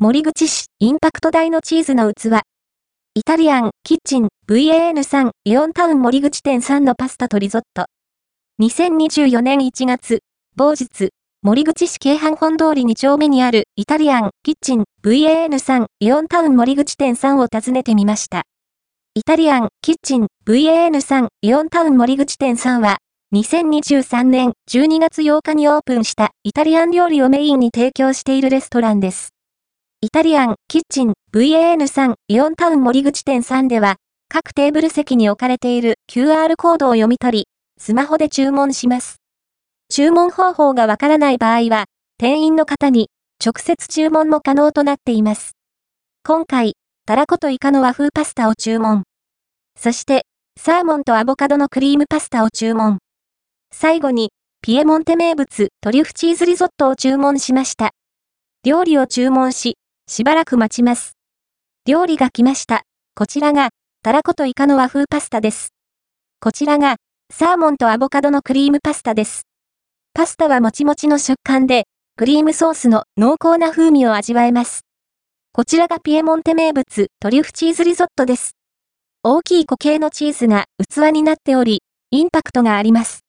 森口市、インパクト大のチーズの器。イタリアン、キッチン、VAN3、イオンタウン森口店3のパスタとリゾット。2024年1月、某日、森口市京阪本通り2丁目にあるイタリアン、キッチン、VAN3、イオンタウン森口店3を訪ねてみました。イタリアン、キッチン、VAN3、イオンタウン森口店3は、2023年12月8日にオープンしたイタリアン料理をメインに提供しているレストランです。イタリアン、キッチン、VAN3、イオンタウン森口店3では、各テーブル席に置かれている QR コードを読み取り、スマホで注文します。注文方法がわからない場合は、店員の方に直接注文も可能となっています。今回、たらことイカの和風パスタを注文。そして、サーモンとアボカドのクリームパスタを注文。最後に、ピエモンテ名物トリュフチーズリゾットを注文しました。料理を注文し、しばらく待ちます。料理が来ました。こちらが、たらことイカの和風パスタです。こちらが、サーモンとアボカドのクリームパスタです。パスタはもちもちの食感で、クリームソースの濃厚な風味を味わえます。こちらがピエモンテ名物トリュフチーズリゾットです。大きい固形のチーズが器になっており、インパクトがあります。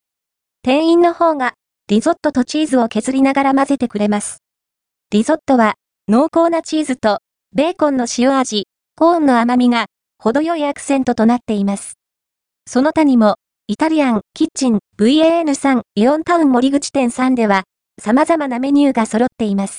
店員の方が、リゾットとチーズを削りながら混ぜてくれます。リゾットは、濃厚なチーズと、ベーコンの塩味、コーンの甘みが、程よいアクセントとなっています。その他にも、イタリアン、キッチン、VAN3、イオンタウン森口店3では、様々なメニューが揃っています。